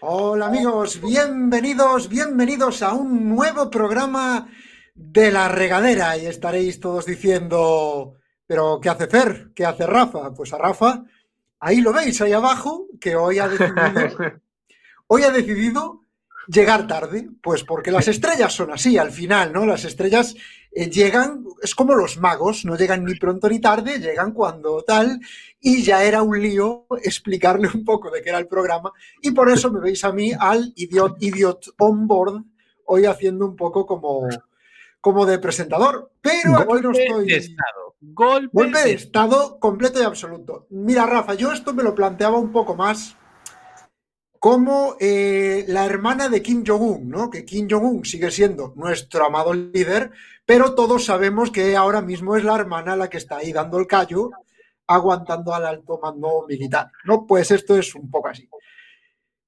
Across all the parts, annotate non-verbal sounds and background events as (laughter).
Hola amigos, bienvenidos, bienvenidos a un nuevo programa de la regadera y estaréis todos diciendo, pero ¿qué hace Fer? ¿Qué hace Rafa? Pues a Rafa, ahí lo veis, ahí abajo, que hoy ha (laughs) decidido, hoy ha decidido llegar tarde, pues porque las estrellas son así al final, ¿no? Las estrellas eh, llegan, es como los magos, no llegan ni pronto ni tarde, llegan cuando tal, y ya era un lío explicarle un poco de qué era el programa, y por eso me veis a mí al Idiot, idiot on board, hoy haciendo un poco como, como de presentador, pero aquí no estoy... De estado. Golpe, Golpe de estado completo y absoluto. Mira, Rafa, yo esto me lo planteaba un poco más como eh, la hermana de Kim Jong-un, ¿no? Que Kim Jong-un sigue siendo nuestro amado líder, pero todos sabemos que ahora mismo es la hermana la que está ahí dando el callo, aguantando al alto mando militar, ¿no? Pues esto es un poco así.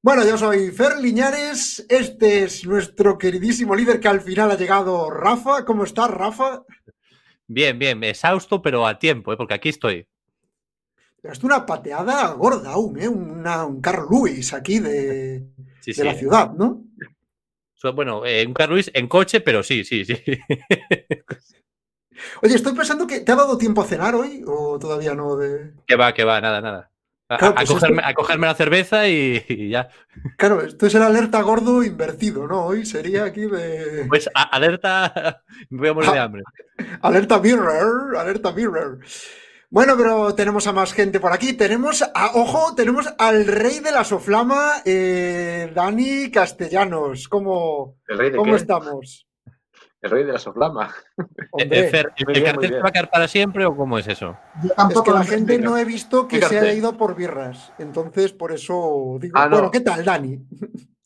Bueno, yo soy Fer Liñares, este es nuestro queridísimo líder que al final ha llegado, Rafa. ¿Cómo estás, Rafa? Bien, bien, exhausto, pero a tiempo, ¿eh? porque aquí estoy. Es una pateada gorda aún, ¿eh? Una, un Carl Lewis aquí de, Sí, de sí. la ciudad, ¿no? Bueno, eh, un Carl Lewis en coche, pero sí, sí, sí. (laughs) Oye, estoy pensando que ¿te ha dado tiempo a cenar hoy o todavía no? De... que va, que va, nada, nada. A, Claro, a pues cogerme, esto- a cogerme la cerveza y, y ya. Claro, esto es el alerta gordo invertido, ¿no? Hoy sería aquí de Pues a- alerta, (laughs) me voy a morir de hambre. alerta mirror, alerta mirror. Bueno, pero tenemos a más gente por aquí. Tenemos, a, ojo, tenemos al rey de la soflama, eh, Dani Castellanos. ¿Cómo, ¿El rey de cómo qué? estamos? El rey de la soflama. Eh, Hombre, eh, Fer, ¿el, bien, cartel se va a quedar para siempre o cómo es eso? Yo es tampoco que la gente no he visto que ¿Qué se ha cartel? ido por birras. Entonces, por eso digo, Ah, no. bueno, ¿qué tal, Dani? (laughs)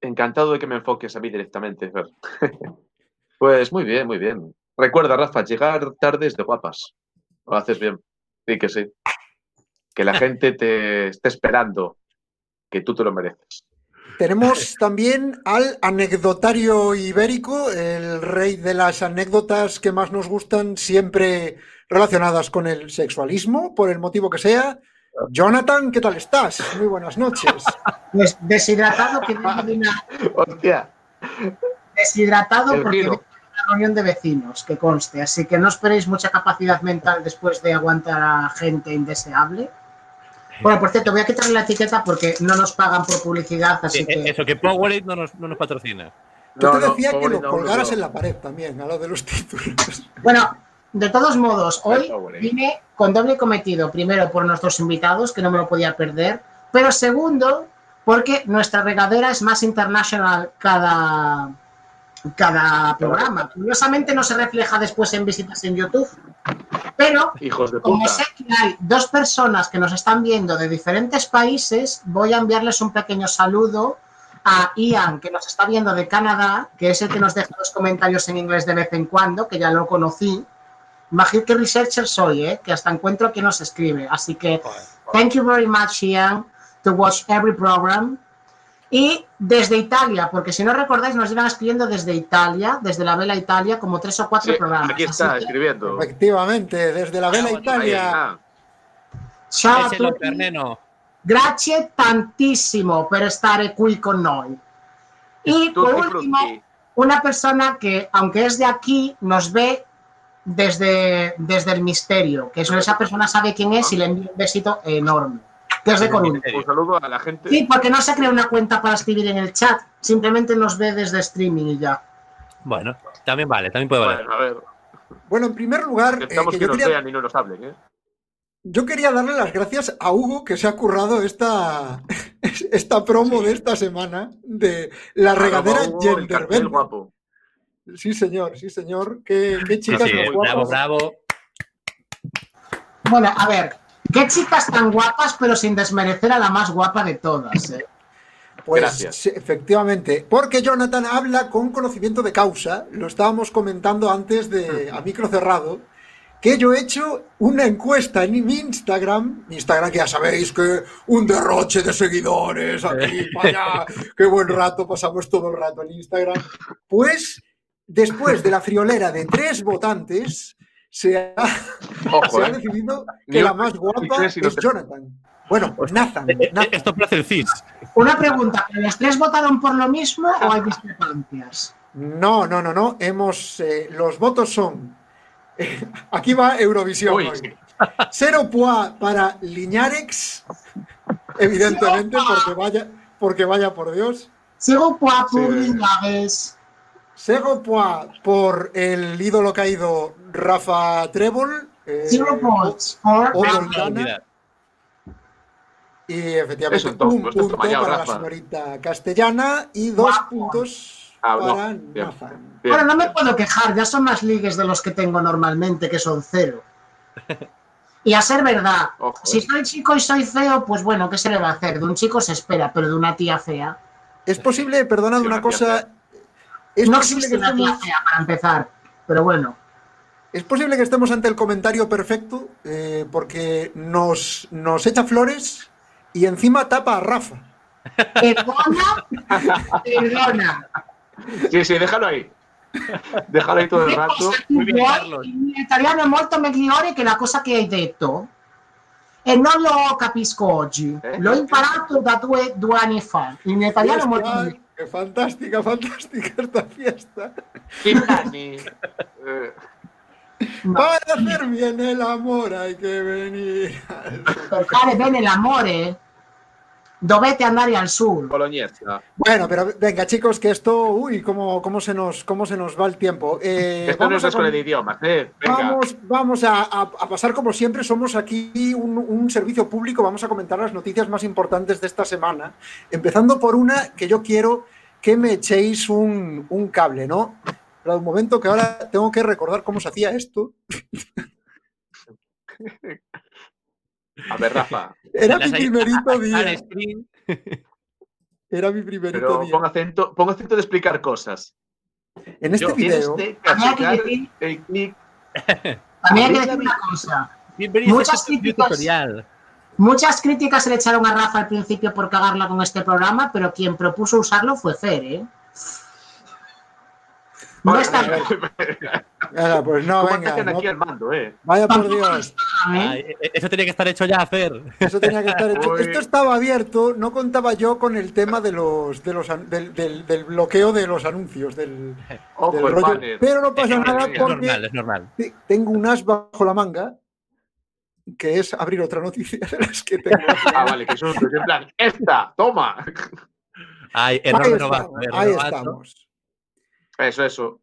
Encantado de que me enfoques a mí directamente, Fer. (laughs) pues muy bien, muy bien. Recuerda, Rafa, llegar tarde es de guapas. Lo haces bien. Sí que sí. Que la gente te esté esperando. Que tú te lo mereces. Tenemos también al anecdotario ibérico, el rey de las anécdotas que más nos gustan, siempre relacionadas con el sexualismo, por el motivo que sea. Jonathan, ¿qué tal estás? Muy buenas noches. (laughs) Pues deshidratado que vengo de una ¡Hostia! deshidratado El porque vengo reunión de vecinos, que conste, así que no esperéis mucha capacidad mental después de aguantar a gente indeseable. Bueno, por cierto, voy a quitarle la etiqueta porque no nos pagan por publicidad, así Eh, eh, que Eso, que Powerade no nos, no nos patrocina. Yo No, te no, decía que pobre, lo no, colgaras no. en la pared también, a lo de los títulos. Bueno, de todos modos, hoy vine con doble cometido. Primero, por nuestros invitados, que no me lo podía perder. Pero segundo, porque nuestra regadera es más internacional cada, cada programa. Curiosamente no se refleja después en visitas en YouTube. Pero Hijos de como sé que hay dos personas que nos están viendo de diferentes países, voy a enviarles un pequeño saludo a Ian, que nos está viendo de Canadá, que es el que nos deja los comentarios en inglés de vez en cuando, que ya lo conocí. Imagínate qué researcher soy, ¿eh? que hasta encuentro que nos escribe. Así que, thank you very much, Ian, to watch every program. Y desde Italia, porque si no recordáis, nos iban escribiendo desde Italia, desde la Vela Italia, como tres o cuatro Sí, programas. aquí está, que, escribiendo. Efectivamente, desde la Vela Ahí Italia. ciao a. Grazie tantissimo per stare qui con noi. Y por último, una persona que, aunque es de aquí, nos ve desde, desde el misterio, que eso, esa persona sabe quién es y le envío un besito enorme, que es de Coruña. Un saludo a la gente. Sí, porque no se crea una cuenta para escribir en el chat, simplemente nos ve desde streaming y ya. Bueno, también vale, también puede valer. Bueno, a ver. Bueno, en primer lugar, eh, Intentamos que nos quería, vean y no nos hablen, ¿eh? yo quería darle las gracias a Hugo que se ha currado esta, (laughs) esta promo de esta semana de la regadera Arroba Hugo, el Genderbender. guapo. Sí, señor, sí, señor. Qué, qué Sí, chicas sí, más bravo, guapas. bravo. Bueno, a ver, qué chicas tan guapas, pero sin desmerecer a la más guapa de todas. ¿eh? Pues Gracias. sí, efectivamente, porque Jonathan habla con conocimiento de causa, lo estábamos comentando antes de a micro cerrado, que yo he hecho una encuesta en mi Instagram, mi Instagram que ya sabéis que un derroche de seguidores aquí para allá, qué buen rato, pasamos todo el rato en Instagram. Pues después de la friolera de tres votantes, se ha, Ojo, se ha ¿eh? decidido que la más guapa es te- Jonathan. Bueno, Nathan. Eh, eh, Nathan. Esto parece el CIS. Una pregunta, ¿pero ¿los tres votaron por lo mismo o hay discrepancias? No, no, no, no. Hemos. eh, los votos son. (laughs) aquí va Eurovisión. Uy, hoy. sí. Cero pois para Liñarex. Evidentemente, porque vaya, porque vaya por Dios. Sigo por Sí. Cero pois por el ídolo caído Rafa Trébol. eh, Zero points Rafa. Mira, Y efectivamente, un pues, punto para la Rafa. señorita castellana y dos puntos Ah, no, para bien. Bien. Bueno, no me puedo quejar, ya son más ligues de los que tengo normalmente, que son cero. Y a ser verdad, Ojo, si eh. soy chico y soy feo, pues bueno, ¿qué se le va a hacer? De un chico se espera, pero de una tía fea. Es posible, perdonad Sí, una cosa. Es No posible, que existe una tía estemos, fea para empezar, pero bueno. es posible que estemos ante el comentario perfecto eh, porque nos, nos echa flores y encima tapa a Rafa. Perdona, (laughs) perdona. Sí, sí, déjalo ahí. Déjalo ahí todo el rato. Muy bien? Carlos. Italiano è molto migliore che la cosa che hai detto. E non lo capisco oggi. Eh? L'ho imparato da due, due anni fa. In italiano è molto migliore. ¡Qué fantástica, fantástica esta fiesta! Timpani. Eh. (laughs) Para hacer bien el amor hay que venir. al- Per fare bene l'amore dovete andare al sur. Bolognesa. Bueno, pero venga, chicos, que esto, uy, cómo, cómo, se, nos, cómo se nos va el tiempo. Eh, Esto no vamos es escuela de idiomas, ¿eh? Venga. Vamos, vamos a, a- a pasar como siempre, somos aquí un, un servicio público, vamos a comentar las noticias más importantes de esta semana, empezando por una que yo quiero que me echéis un, un cable, ¿no? Pero un momento que ahora tengo que recordar cómo se hacía esto. (laughs) A ver, Rafa. Era mi primerito día. Era mi primerito Pero día. pon acento, pon acento de explicar cosas. En este yo- video, También hay que decir, el clic. (laughs) también hay que decir una cosa. Bienvenidos Muchas a este video críticas. tutorial. Muchas críticas se le echaron a Rafa al principio por cagarla con este programa, pero quien propuso usarlo fue Fer, ¿eh? No Bueno, está venga, (laughs) pues no, ¿Cómo venga, no- aquí al mando, eh? vaya por Dios. ¿eh? Ay, e- eso tenía que estar hecho ya, Fer. Eso tenía que estar hecho. Uy. Esto estaba abierto, no contaba yo con el tema de los, de los del, del- del bloqueo de los anuncios, del, Ojo, del el rollo. banner. Pero no pasa Eh, nada Es porque normal, es normal. te- tengo un as bajo la manga, que es abrir otra noticia de las que tengo. Ah, vale, que susto. En plan, esta, toma. Ay, error ahí error ahí estamos. Eso, eso.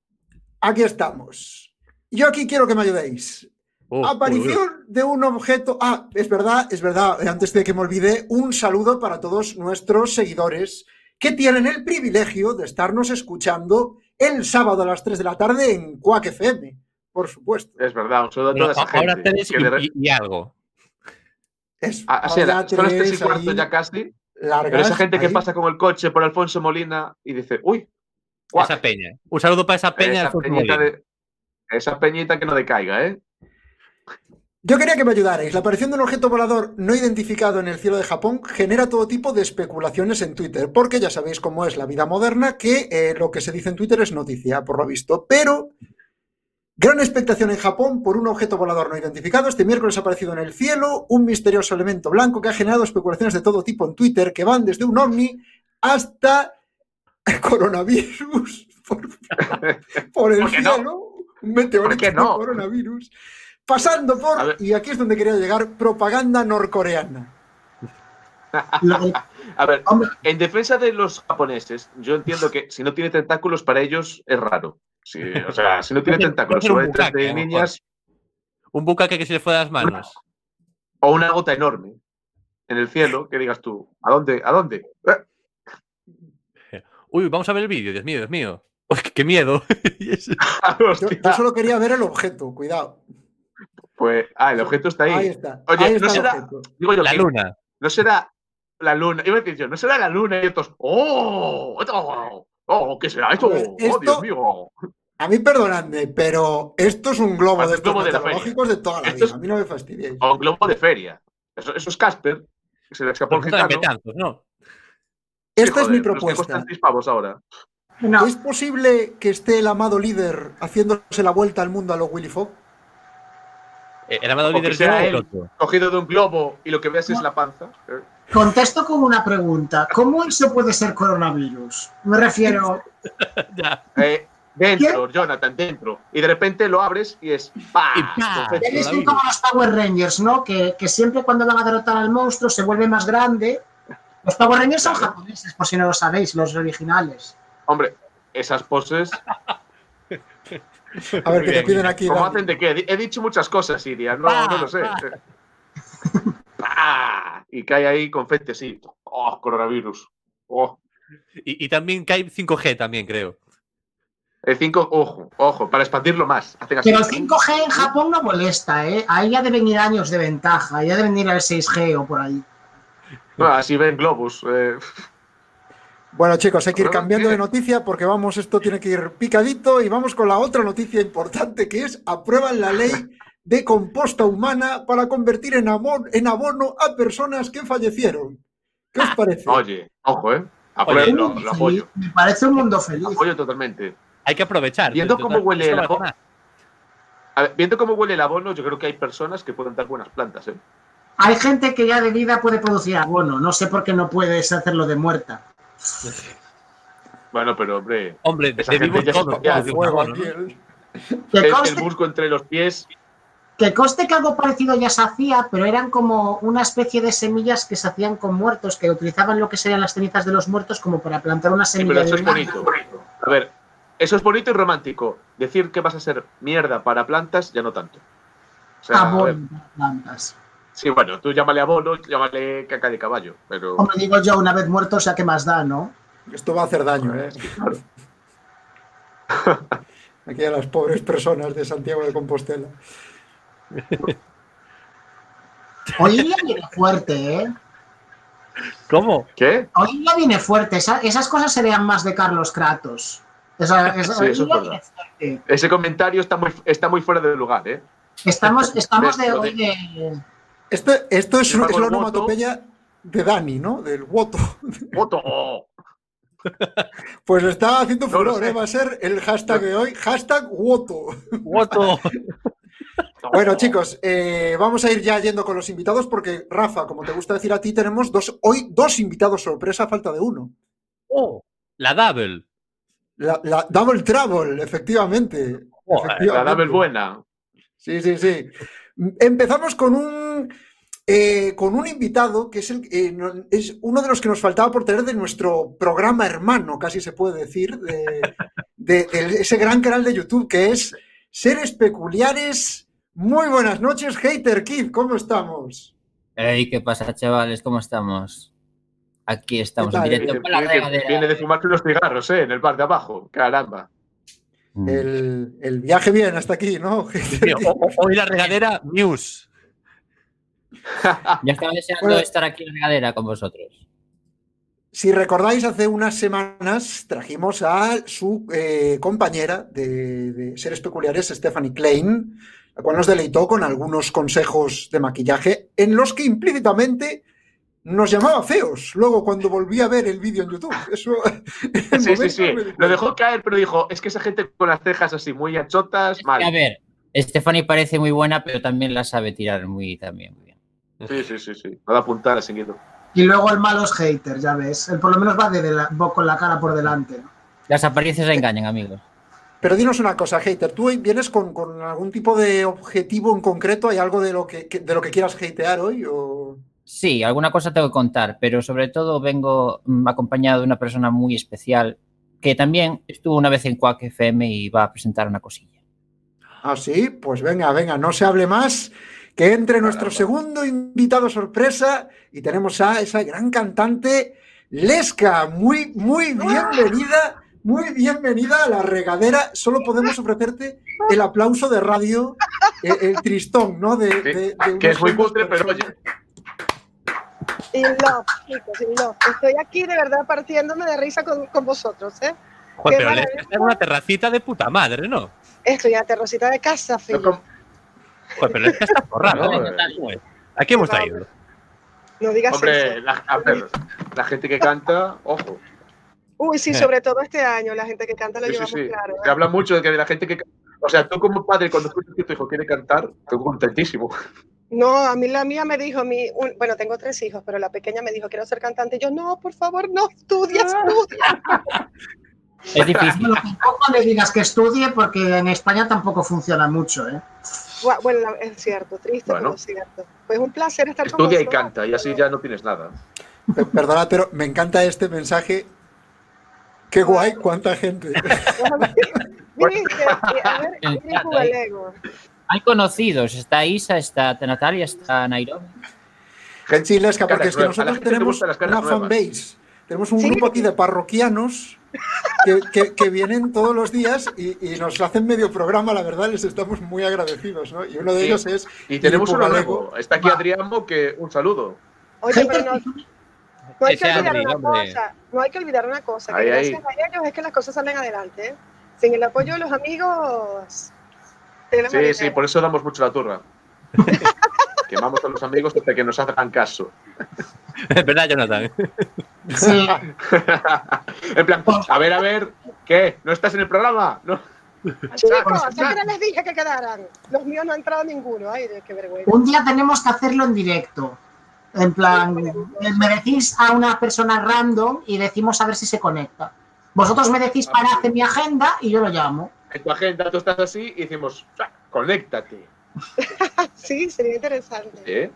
Aquí estamos. Yo aquí quiero que me ayudéis. Uh, Aparición de un objeto. Ah, es verdad, es verdad. Antes de que me olvide, un saludo para todos nuestros seguidores que tienen el privilegio de estarnos escuchando el sábado a las 3 de la tarde en Quack FM, por supuesto. Es verdad, un saludo a toda esa ahora gente. tenéis que de re- y, algo. Es Ah, Así ahora era, son las y cuarto ya casi. largas, Pero esa gente que pasa con el coche por Alfonso Molina y dice, uy, guau, Esa peña. Un saludo para esa peña. esa peñita, de- esa peñita que no decaiga, ¿eh? Yo quería que me ayudarais. La aparición de un objeto volador no identificado en el cielo de Japón genera todo tipo de especulaciones en Twitter, porque ya sabéis cómo es la vida moderna, que eh, lo que se dice en Twitter es noticia, por lo visto. Pero gran expectación en Japón por un objeto volador no identificado. Este miércoles ha aparecido en el cielo un misterioso elemento blanco que ha generado especulaciones de todo tipo en Twitter, que van desde un ovni hasta coronavirus por, por el ¿Por qué no? cielo, un meteorito ¿Por qué no? coronavirus, pasando por, y aquí es donde quería llegar, propaganda norcoreana. (laughs) A ver, en defensa de los japoneses, yo entiendo que si no tiene tentáculos para ellos es raro. Sí, o sea, si no tiene tentáculos sobre bucaque, de niñas Un bucaque que se le fue de las manos. o una gota enorme en el cielo, que digas tú, ¿a dónde? ¿A dónde? Uy, vamos a ver el vídeo, Dios mío, Dios mío. (laughs) Uy, qué, miedo. (laughs) (laughs) Yo, solo quería ver el objeto, cuidado. Pues, ah, el objeto está ahí. Ahí está. Oye, ahí ¿no está será- objeto. Digo yo, la que luna. no será la luna. Iba a decir yo, no será la luna y estos, ¡oh! ¡Oh! ¡Oh! ¿Qué será esto? Ver, ¡Oh, Dios mío! A mí perdonadme, pero esto es un globo Parece de globo de la de toda la Esto vida. es- A mí no me fastidiéis. O un globo de feria. Eso, eso es Casper, que se le escapó el gitano. ¿no? Esta es mi que propuesta. seis pavos ahora. no, ¿Es posible que esté el amado líder haciéndose la vuelta al mundo a los Willy Fogg? Eh, ¿El amado que líder sea yo o el él. otro? Cogido de un globo y lo que ves es la panza. Contesto con una pregunta. ¿Cómo eso puede ser coronavirus? Me refiero, (laughs) Ya. Eh, dentro, Jonathan, dentro. Y de repente lo abres y es ¡pa! Y ¡pa! Confeti. es como los Power Rangers, ¿no? Que, que siempre cuando van a derrotar al monstruo se vuelve más grande. Los Power Rangers son japoneses, por si no lo sabéis, los originales. Hombre, esas poses. A ver, que te Bien. piden aquí. ¿Cómo hacen de qué? He dicho muchas cosas, Iria. No, lo sé. (laughs) Pa, Y cae ahí confeti así. ¡Oh, coronavirus! ¡Oh! Y, y también cae 5G también, creo. El 5, ojo, ojo, para expandirlo más. Hacen así. Pero el 5G en Japón no molesta, ¿eh? Ahí ya deben ir años de ventaja, ya deben ir al 6G o por ahí. No, así ven globos. eh. Bueno, chicos, hay que ir cambiando de noticia porque vamos, esto tiene que ir picadito y vamos con la otra noticia importante que es aprueban la ley de composta humana para convertir en, amor, en abono a personas que fallecieron. ¿Qué os parece? Oye, ojo, ¿eh? Apruebo, lo, lo apoyo. Me parece un mundo feliz. Apoyo totalmente. Hay que aprovechar. Viendo Total, cómo huele el abono. viendo cómo huele el abono, yo creo que hay personas que pueden dar buenas plantas, ¿eh? Hay gente que ya de vida puede producir abono, no sé por qué no puedes hacerlo de muerta. Bueno, pero hombre, Hombre, de, Esa de gente vivos ya se Fuego abono, aquí, ¿no? el- Que el, el musgo entre los pies. que conste que algo parecido ya se hacía, pero eran como una especie de semillas que se hacían con muertos, que utilizaban lo que serían las cenizas de los muertos como para plantar una Sí, semilla pero eso de es bonito. A ver, eso es bonito y romántico. Decir que vas a ser mierda para plantas, ya no tanto. O sea, Abono para plantas. Sí, bueno, tú llámale abono, llámale caca de caballo, pero Como digo yo, una vez muerto, o sea, ¿qué más da, no? Esto va a hacer daño, ¿eh? claro. (laughs) Aquí a las pobres personas de Santiago de Compostela. (laughs) Hoy ya viene fuerte, ¿eh? ¿Cómo? ¿Qué? Hoy ya viene fuerte. Esa- esas cosas serían más de Carlos Kratos. Esa- esa- Sí, eso es. Ese comentario está muy, está muy fuera de lugar, ¿eh? Estamos, estamos de hoy de. Esto, esto es, la onomatopeya de Dani, ¿no? Del voto. ¡Voto! ¡Oh! Pues está haciendo furor. ¿eh? Va a ser el hashtag de hoy, hashtag voto. Voto. (laughs) Bueno, chicos, eh, vamos a ir ya yendo con los invitados porque, Rafa, como te gusta decir a ti, tenemos dos, hoy dos invitados sorpresa a falta de uno. Oh, la double. La, la Double Trouble, efectivamente. La efectivamente. double buena. Sí, sí, sí. Empezamos con un, eh, con un invitado que es, el, eh, no- es uno de los que nos faltaba por tener de nuestro programa hermano, casi se puede decir, de, de- de ese gran canal de YouTube que es Seres Peculiares. Muy buenas noches, Hater Kid, ¿cómo estamos? Ey, ¿qué pasa, chavales? ¿Cómo estamos? Aquí estamos ¿Qué en directo Viene, con la regadera. viene de fumarse unos cigarros, ¿eh? En el bar de abajo. Caramba. Mm. El, el viaje bien hasta aquí, ¿no? (laughs) Hoy la regadera News. Ya estaba deseando Bueno. estar aquí en la regadera con vosotros. Si recordáis, hace unas semanas trajimos a su eh, compañera de, de Seres Peculiares, Stephanie Klein, la cual nos deleitó con algunos consejos de maquillaje en los que implícitamente nos llamaba feos. Luego, cuando volví a ver el vídeo en YouTube, eso. (laughs) en Sí, sí, momento sí. me Lo dejó caer, pero dijo, es que esa gente con las cejas así muy anchotas, mal. A ver, Stephanie parece muy buena, pero también la sabe tirar muy, también, muy bien. Sí, sí, sí, sí. No da apuntar seguido. Y luego el malo es hater, ya ves. Él por lo menos va de la- va con la cara por delante. ¿no? Las apariencias engañan, amigos. Pero dinos una cosa, Hater, ¿tú vienes con, con algún tipo de objetivo en concreto? ¿Hay algo de lo que, que- de lo que quieras hatear hoy? O... Sí, alguna cosa tengo que contar, pero sobre todo vengo mm, acompañado de una persona muy especial que también estuvo una vez en Quack FM y va a presentar una cosilla. Ah, sí, pues venga, venga, no se hable más, que entre nuestro segundo invitado sorpresa y tenemos a esa gran cantante Lesca, muy, muy bienvenida, muy bienvenida a la regadera. Solo podemos ofrecerte el aplauso de radio, eh, el, tristón, ¿no? De, de- de Que es muy cutre, pero oye. In love, chicos, in love. Estoy aquí de verdad partiéndome de risa con, con vosotros, ¿eh? Joder, pero en una terracita de puta madre, ¿no? Estoy en la terracita de casa, com- Joder, pero es que está forrado. No, ¿eh? eh. Aquí hemos traído. No digas Hombre, eso. la, a ver, la gente que canta, ojo. Uy, sí, sobre todo este año, la gente que canta lo Sí, llevamos sí. claro. ¿eh? Se habla mucho de que la gente que. O sea, tú como padre, cuando escuchas que tu hijo quiere cantar, estoy contentísimo. No, a mí la mía me dijo, mi, un- bueno, tengo tres hijos, pero la pequeña me dijo, quiero ser cantante. Y yo, no, por favor, no, estudia, estudia. (laughs) Es difícil. Bueno, tampoco le digas que estudie porque en España tampoco funciona mucho, ¿eh? Bueno, es cierto, triste, Bueno. pero es cierto. Pues un placer estar con Estudia y canta, y así ya no tienes nada. Pe- Perdona, pero me encanta este mensaje. Qué guay, cuánta gente. (laughs) Viniste, a ver, (laughs) Hay conocidos. Está Isa, está Natalia, está Nairobi. Gente, Lesca, porque es que nosotros tenemos una fanbase. Tenemos un Sí. grupo aquí de parroquianos que, que- que vienen todos los días y, y nos hacen medio programa, la verdad, les estamos muy agradecidos, ¿no? Y uno de Sí. ellos es y tenemos uno nuevo. Está aquí Adriamo, que un saludo. Oye, pero no, no hay que olvidar una cosa, no hay que olvidar una cosa, que Ahí, ahí. gracias a ellos es que las cosas salen adelante. ¿eh? Sin el apoyo de los amigos, Sí, sí, por eso damos mucho la turra. (laughs) Quemamos a los amigos hasta que nos hagan caso. Es verdad, Jonathan. Sí. (laughs) en plan, a ver, a ver, ¿qué? ¿No estás en el programa? No. Chicos, siempre les dije que quedaran. Los míos no ha entrado ninguno. Ay, qué vergüenza. Un día tenemos que hacerlo en directo. En plan, eh, me decís a una persona random y decimos a ver si se conecta. Vosotros me decís para hacer mi agenda y yo lo llamo. En tu agenda tú estás así y decimos, "Ah, conéctate. (laughs) Sí, sería interesante. ¿Eh?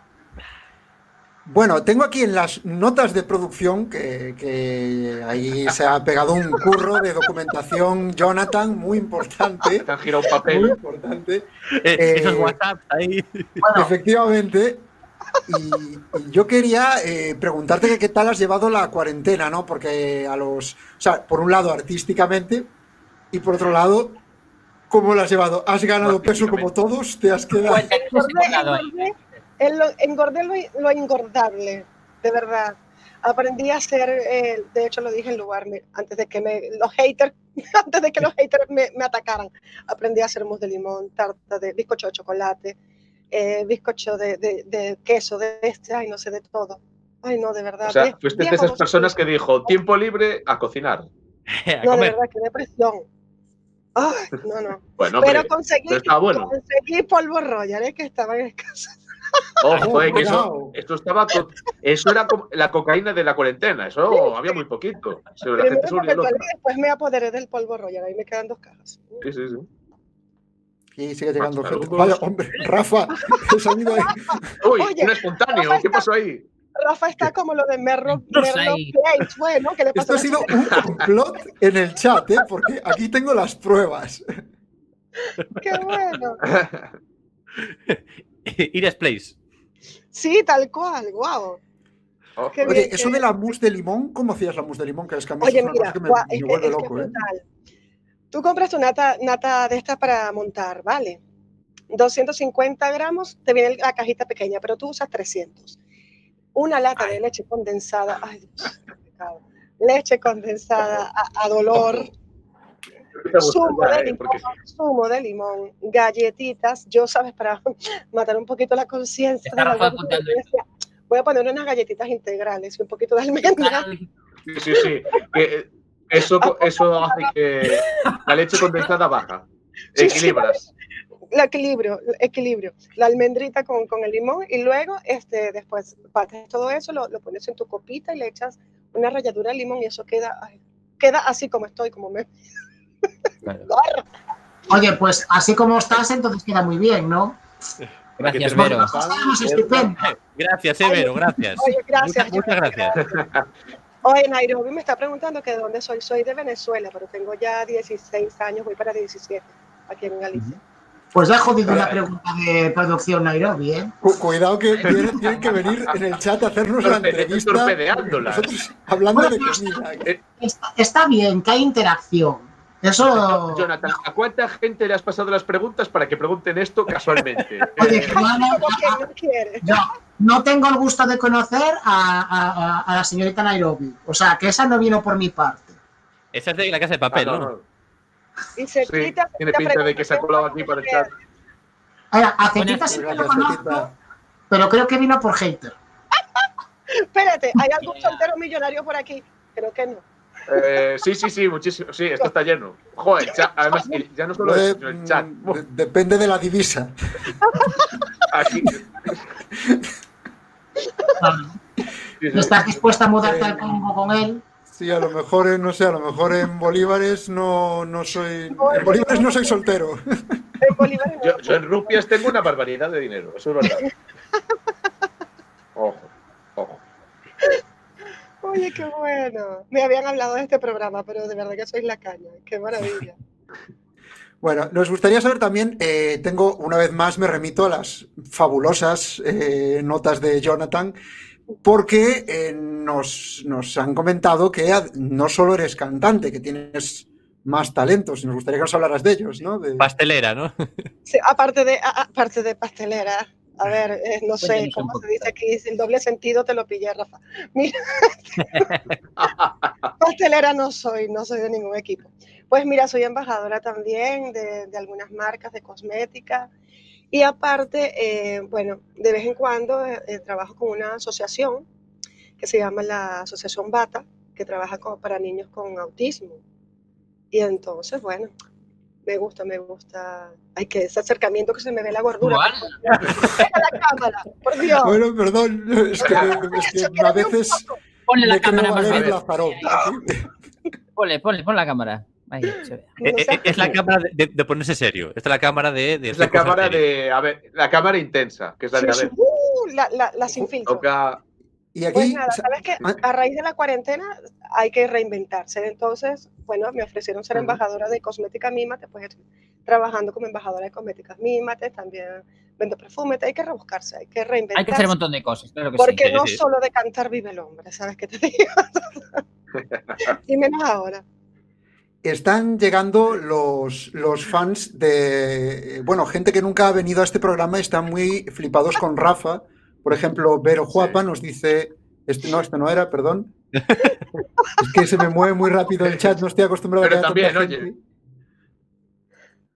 Bueno, tengo aquí en las notas de producción que, que ahí se ha pegado un curro de documentación, Jonathan, muy importante. Te han girado un Muy papel. importante. Eh, Eh, Esos WhatsApp ahí. Bueno, Efectivamente. Y, y yo quería eh, preguntarte que qué tal has llevado la cuarentena, ¿no? Porque a los. O sea, por un lado, artísticamente, y por otro lado, ¿cómo lo has llevado? ¿Has ganado peso como todos? ¿Te has quedado.? No se Engordé, ahí. engordé, engordé lo, lo engordable, de verdad. Aprendí a hacer, eh, de hecho lo dije en lugar, me- antes de que me, los haters, (laughs) antes de que los haters me, me atacaran, aprendí a hacer mousse de limón, tarta de bizcocho de chocolate, eh, bizcocho de, de- de queso, de este, ay, no sé, de todo. Ay, no, de verdad. O sea, fuiste de esas personas que dijo, tiempo libre a cocinar. (laughs) A No, de verdad, qué depresión. Ay, (laughs) no, no. Bueno, pero conseguí, bueno. conseguí polvo royal, es que estaban escasos. (laughs) Ojo, eh, que eso, esto estaba co- eso era la cocaína de la cuarentena, eso había muy poquito. (laughs) La gente me y después me apoderé del polvo royal, ahí me quedan dos cajas. Sí, sí, sí. Sí, sigue llegando gente. Vaya, hombre, Rafa, he salido ahí. Uy, Oye, un espontáneo, ¿qué pasó ahí? Rafa está como lo de Merlo, No Merlo. Bueno, ¿qué le Esto pasó? ha sido un complot en el chat, ¿eh? Porque aquí tengo las pruebas. Qué bueno. (laughs) Ires Place. Sí, tal cual, wow. Qué eh. Oye, bien, eso de la mousse de limón, ¿cómo hacías la mousse de limón? Que es que a mí eso Oye, es una mira, cosa que me, guau, me es vuelve que loco, es ¿eh? Tú compras tu nata, nata de estas para montar, ¿vale? 250 gramos, te viene la cajita pequeña, pero tú usas 300. Una lata de leche condensada, ay Dios, qué pecado. leche condensada a, a dolor, zumo de eh, limón, porque zumo de limón, galletitas, yo sabes, para (laughs) matar un poquito la conciencia. Voy a poner unas galletitas integrales y un poquito de almendra. Sí, sí, sí. que eso, eso hace que la leche condensada baja. (laughs) Sí, sí. Equilibras. El equilibrio, el equilibrio. La almendrita con, con el limón y luego este, después partes todo eso, lo, lo pones en tu copita y le echas una ralladura de limón y eso queda, ay, queda así como estoy, como me... (laughs) oye, pues así como estás, entonces queda muy bien, ¿no? Gracias, Porque Vero. Gracias, Evero, gracias. Oye, gracias. Muchas, muchas gracias. Oye, Nairobi me está preguntando que de dónde soy. Soy de Venezuela, pero tengo ya 16 años, voy para 17 aquí en Galicia. Pues ya he jodido una pregunta de producción Nairobi, ¿eh? Cu- cuidado que tienen que venir en el chat a hacernos la entrevista. Nosotros hablando de comida. Está, está bien, que hay interacción. Eso. Jonathan, ¿a cuánta gente le has pasado las preguntas para que pregunten esto casualmente? (laughs) Oye, Eh, no, tengo el gusto de conocer a, a- a- a la señorita Nairobi. O sea, que esa no vino por mi parte. Esa es de la casa de ah, papel, ¿no? no. Y Sí, tiene pinta de que se ha colado aquí para el chat. Ahora, a Cetita Buenas- sí que lo Gracias, conozco, Pepita. pero creo que vino por hater. (laughs) Espérate, ¿hay algún soltero millonario por aquí? Creo que no. Eh, sí, sí, sí, muchísimo. Sí, esto está lleno. Joder, cha- además, ya no solo Eh, eso, sino el chat. de- depende de la divisa. Aquí. (laughs) Sí. ¿Estás dispuesta a mudarte al Congo con él? Sí, a lo mejor, en- no sé, a lo mejor en bolívares no, no soy. En bolívares no soy soltero. En Bolívar no. Yo, yo en rupias tengo una barbaridad de dinero, eso es verdad. (laughs) Ojo, ojo. Oye, qué bueno. Me habían hablado de este programa, pero de verdad que sois la caña. Qué maravilla. Bueno, nos gustaría saber también, eh, tengo una vez más, me remito a las fabulosas eh, notas de Jonathan, porque eh, nos, nos han comentado que no solo eres cantante, que tienes más talentos, y nos gustaría que nos hablaras de ellos, ¿no? De- Pastelera, ¿no? (laughs) Sí, aparte de, a- aparte de pastelera. A ver, eh, no sé Cuéntanos cómo se dice aquí, el doble sentido te lo pillé, Rafa. Mira, (laughs) pastelera no soy, no soy de ningún equipo. Pues mira, soy embajadora también de, de algunas marcas de cosmética. Y aparte, eh, bueno, de vez en cuando eh, eh, trabajo con una asociación que se llama la Asociación Bata, que trabaja con- para niños con autismo. Y entonces, bueno, me gusta, me gusta. Ay, que ese acercamiento que se me ve la gordura. Igual. Deja (laughs) la cámara, por Dios. Bueno, perdón, es que, es que a veces Ponle la cámara más bien. Ponle, ponle, pon la cámara. Ahí se ve. Eh, eh, es la cámara de, de- ponerse serio. Esta es la cámara de. de Es la cámara de. A ver, la cámara intensa, que es la de. A Sí, sí, ver, uh, la, la, la sin filtro. toca. Y aquí, Pues nada, sa- sabes que a raíz de la cuarentena hay que reinventarse. Entonces, bueno, me ofrecieron ser embajadora de cosmética Mímate, pues estoy trabajando como embajadora de cosméticas Mímate, también vendo perfumes, hay que rebuscarse, hay que Hay reinventarse. que hacer un montón de cosas, claro que porque sí. no solo de cantar vive el hombre, ¿sabes qué te (laughs) digo? (laughs) y menos ahora. Están llegando los, los fans de, bueno, gente que nunca ha venido a este programa están muy flipados con Rafa. Por ejemplo, Vero Juapa nos dice, este no, este no era, perdón. (laughs) Es que se me mueve muy rápido el chat, no estoy acostumbrado Pero a también, oye.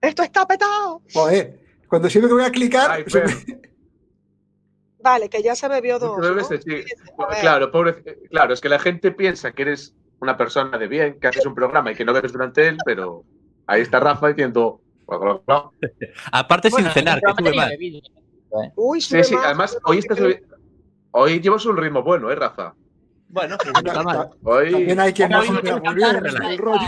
Esto está petado. Cuando siempre que voy a clicar, Ay, se Fer. me- Vale, que ya se bebió dos. Claro, pobre, claro, es que la gente piensa que eres una persona de bien, que haces un programa y que no bebes durante él, pero ahí está Rafa diciendo. (laughs) Aparte sin Bueno, cenar, que sube más. bebido. Uy, Sí, sube sí, más, además hoy que- Hoy llevas un ritmo bueno, ¿eh, Rafa? Bueno, pues no está mal. Hoy. también hay quien no muy bien el rollo.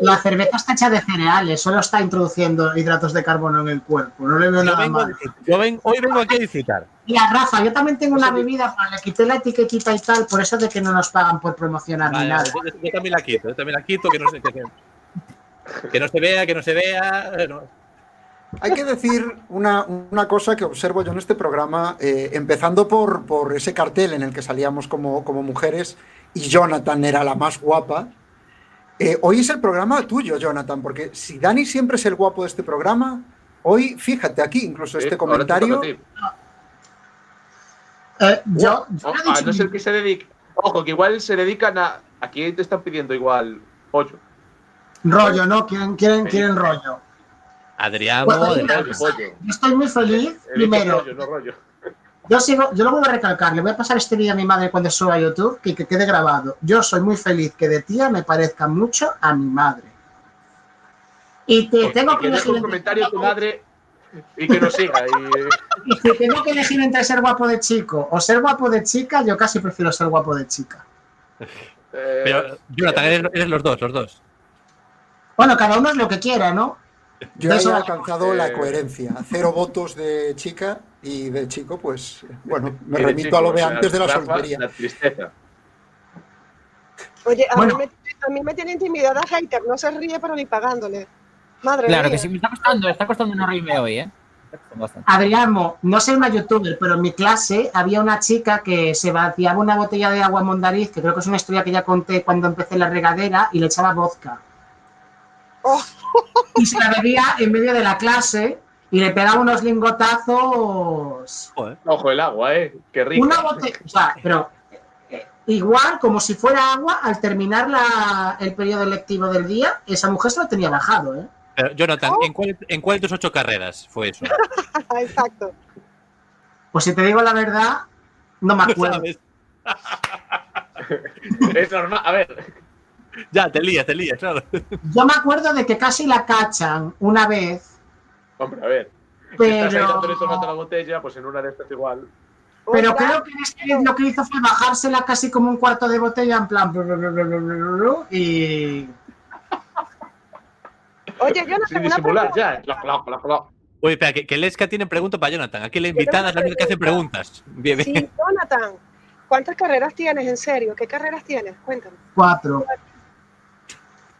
La cerveza está hecha de cereales, solo está introduciendo hidratos de carbono en el cuerpo. No le veo Yo nada vengo mal. disfrutar. Yo ven- hoy vengo aquí a disfrutar. Mira, Rafa, yo también tengo una bebida, pero le quité la etiquetita y tal, por eso de que no nos pagan por promocionar ni nada. yo, yo también la quito, yo también la quito, que no se, que, no se vea, que no se vea. eh, no. Hay que decir una, una cosa que observo yo en este programa, eh, empezando por, por ese cartel en el que salíamos como, como mujeres y Jonathan era la más guapa. Eh, hoy es el programa tuyo, Jonathan, porque si Dani siempre es el guapo de este programa, hoy, fíjate aquí, incluso Sí, este comentario. Eh, yo, yo O- no he a dicho no ser ni- que se dedique. Ojo, que igual se dedican a. Aquí te están pidiendo igual pollo. rollo, ¿no? Quieren, quieren, quieren rollo. Adrián, Bueno, de mira, pollo. pollo. Yo estoy muy feliz, primero. pollo, no rollo. Yo sigo, yo lo vuelvo a recalcar, le voy a pasar este vídeo a mi madre cuando suba a YouTube, que, que quede grabado. Yo soy muy feliz que de tía me parezca mucho a mi madre. Y te tengo Y que que un comentario a tu madre y que nos siga. Y, (laughs) y si tengo que elegir entre ser guapo de chico o ser guapo de chica, yo casi prefiero ser guapo de chica. eh, Pero, Jonathan, eres, eres los dos, los dos. Bueno, cada uno es lo que quiera, ¿no? yo he alcanzado la eh, coherencia. Cero votos de chica y de chico, pues, bueno, me remito chico, a lo de antes de la Rafa, soltería. La tristeza. Oye, a, Bueno. mí me, a mí me tiene intimidad a hater, no se ríe, pero ni pagándole. Madre Claro mía. que sí, me está costando, está costando no reírme hoy, ¿eh? Adriano, no soy una youtuber, pero en mi clase había una chica que se vaciaba una botella de agua mondariz, que creo que es una historia que ya conté cuando empecé la regadera, y le echaba vodka. Oh. Y se la bebía en medio de la clase y le pegaba unos lingotazos. Joder. Ojo, el agua, ¿eh? Qué rico. Una botella, o sea, pero eh, igual como si fuera agua, al terminar la- el periodo lectivo del día, esa mujer se lo tenía bajado, ¿eh? Pero, Jonathan, ¿en cuál, ¿en cuál de tus ocho carreras fue eso? (laughs) Exacto. Pues si te digo la verdad, no me acuerdo. (laughs) Es normal. A ver, Ya, te lías, te lías, claro. Yo me acuerdo de que casi la cachan una vez, Hombre, a ver. Si estás ahí pero, dándole todo el rato a la botella, pues en una de estas igual. pero creo que en este lo que hizo fue bajársela casi como un cuarto de botella en plan blu, blu, blu, blu, blu, blu, blu, y Oye, yo no Sin disimular, ya. Oye, espera, que, que Lesca tiene pregunta para Jonathan. Aquí la invitada es la única que hace pregunta. preguntas. Bien, bien. Sí, Jonathan, ¿cuántas carreras tienes en serio? ¿Qué carreras tienes? Cuéntame. cuatro.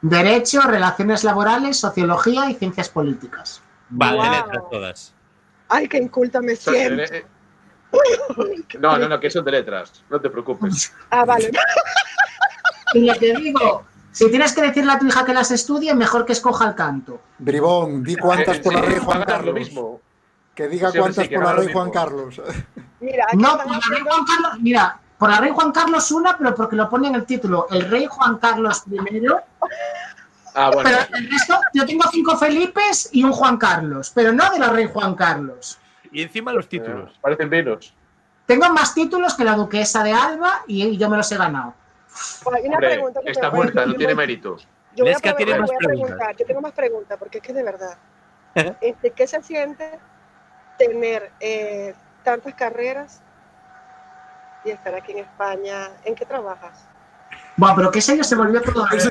Derecho, relaciones laborales, sociología y ciencias políticas. Vale, Wow. letras todas. Ay, qué inculta me siento. eh, No, no, no, que son de letras. No te preocupes. Ah, vale. Y lo que digo, si tienes que decirle a tu hija que las estudie, mejor que escoja el canto. Bribón, di cuántas Eh, por la rey Juan lo Carlos. mismo. Que diga cuántas por la rey Juan. Carlos. Mira, No, por la rey Juan Carlos, mira, por la rey Juan Carlos una, pero porque lo pone en el título, el rey Juan Carlos I, Ah, bueno. pero el resto, yo tengo cinco Felipes y un Juan Carlos, pero no de la rey Juan Carlos. Y encima los títulos. Eh, Parecen vinos. Tengo más títulos que la duquesa de Alba y yo me los he ganado. Hay una Hombre, pregunta que está muerta, no tiene mérito. Yo voy a, probar- tiene voy más a preguntar, yo tengo más preguntas, porque es que de verdad, (laughs) este, ¿qué se siente tener eh, tantas carreras y estar aquí en España? ¿En qué trabajas? Bueno, pero que serio se volvió todo. Eso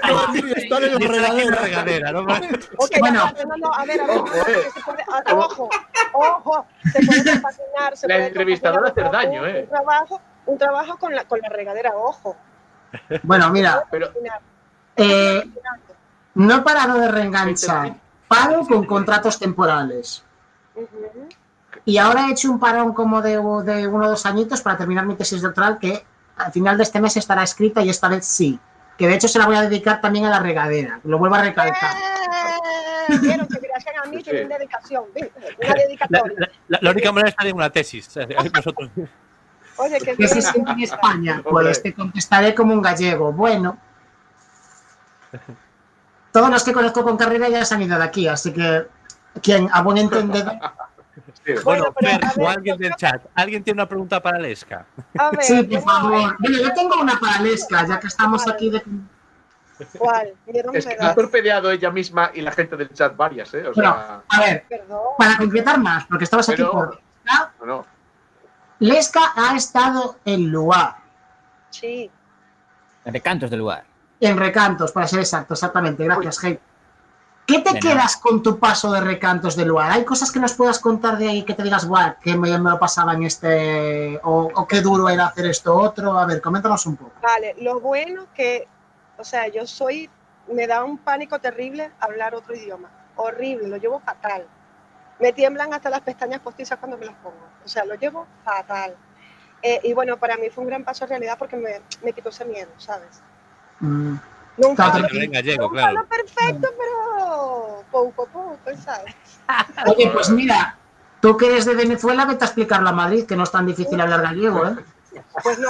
estar en la regadera. regadera, ¿no? Ok, ya, Bueno. ya, no, no, a ver, a ver, eh. se puede- ojo, ojo, se puede compaginar, se La puede entrevistadora compaginar hace daño, un- eh. Un trabajo, un trabajo con la, con la regadera, ojo. Bueno, mira, Pero eh, no he parado de reenganchar. Paro con contratos temporales. Y ahora he hecho un parón como de, de uno o dos añitos para terminar mi tesis doctoral que al final de este mes estará escrita y esta vez sí. Que de hecho se la voy a dedicar también a la regadera. Lo vuelvo a recalcar. Eh, Vieron que gracias a mí (laughs) Sí, tienen sí. dedicación, La, dedicatoria. la- la- la única manera es estar en una tesis. eh, Nosotros. (laughs) Oye, que ¿Qué se siente en España? Pues te contestaré como un gallego. Bueno. (laughs) Todos los que conozco con carrera ya se han ido de aquí, así que quien a buen entendedor. Sí, Bueno, Bueno, pero, Fer, o alguien del chat. ¿Alguien tiene una pregunta para Lesca? A (laughs) ver, Sí, por favor. Bueno, yo tengo una paralesca, ya que estamos aquí de. ¿Cuál? Es que ha torpedeado ella misma y la gente del chat varias, ¿eh? O sea, A ver, Perdón. para concretar más, porque estabas aquí por. no, no. Lesca ha estado en Luar, Sí. De cantos del lugar. en Recantos, para ser exacto, exactamente. Gracias, Hey. ¿Qué te De quedas con tu paso de Recantos de Luar? ¿Hay cosas que nos puedas contar de ahí que te digas, guau, que me, me lo pasaba en este. O, o qué duro era hacer esto otro? A ver, coméntanos un poco. Vale, lo bueno que, o sea, yo soy, me da un pánico terrible hablar otro idioma. Horrible, lo llevo fatal. Me tiemblan hasta las pestañas postizas cuando me las pongo. O sea, lo llevo fatal. Eh, y bueno, para mí fue un gran paso en realidad porque me, me quitó ese miedo, ¿sabes? Mm, Nunca En gallego, nunca claro. perfecto, pero poco a poco, ¿sabes? (laughs) Oye, pues mira, tú que eres de Venezuela, vete a explicarlo a Madrid, que no es tan difícil hablar gallego, ¿eh? Pues no.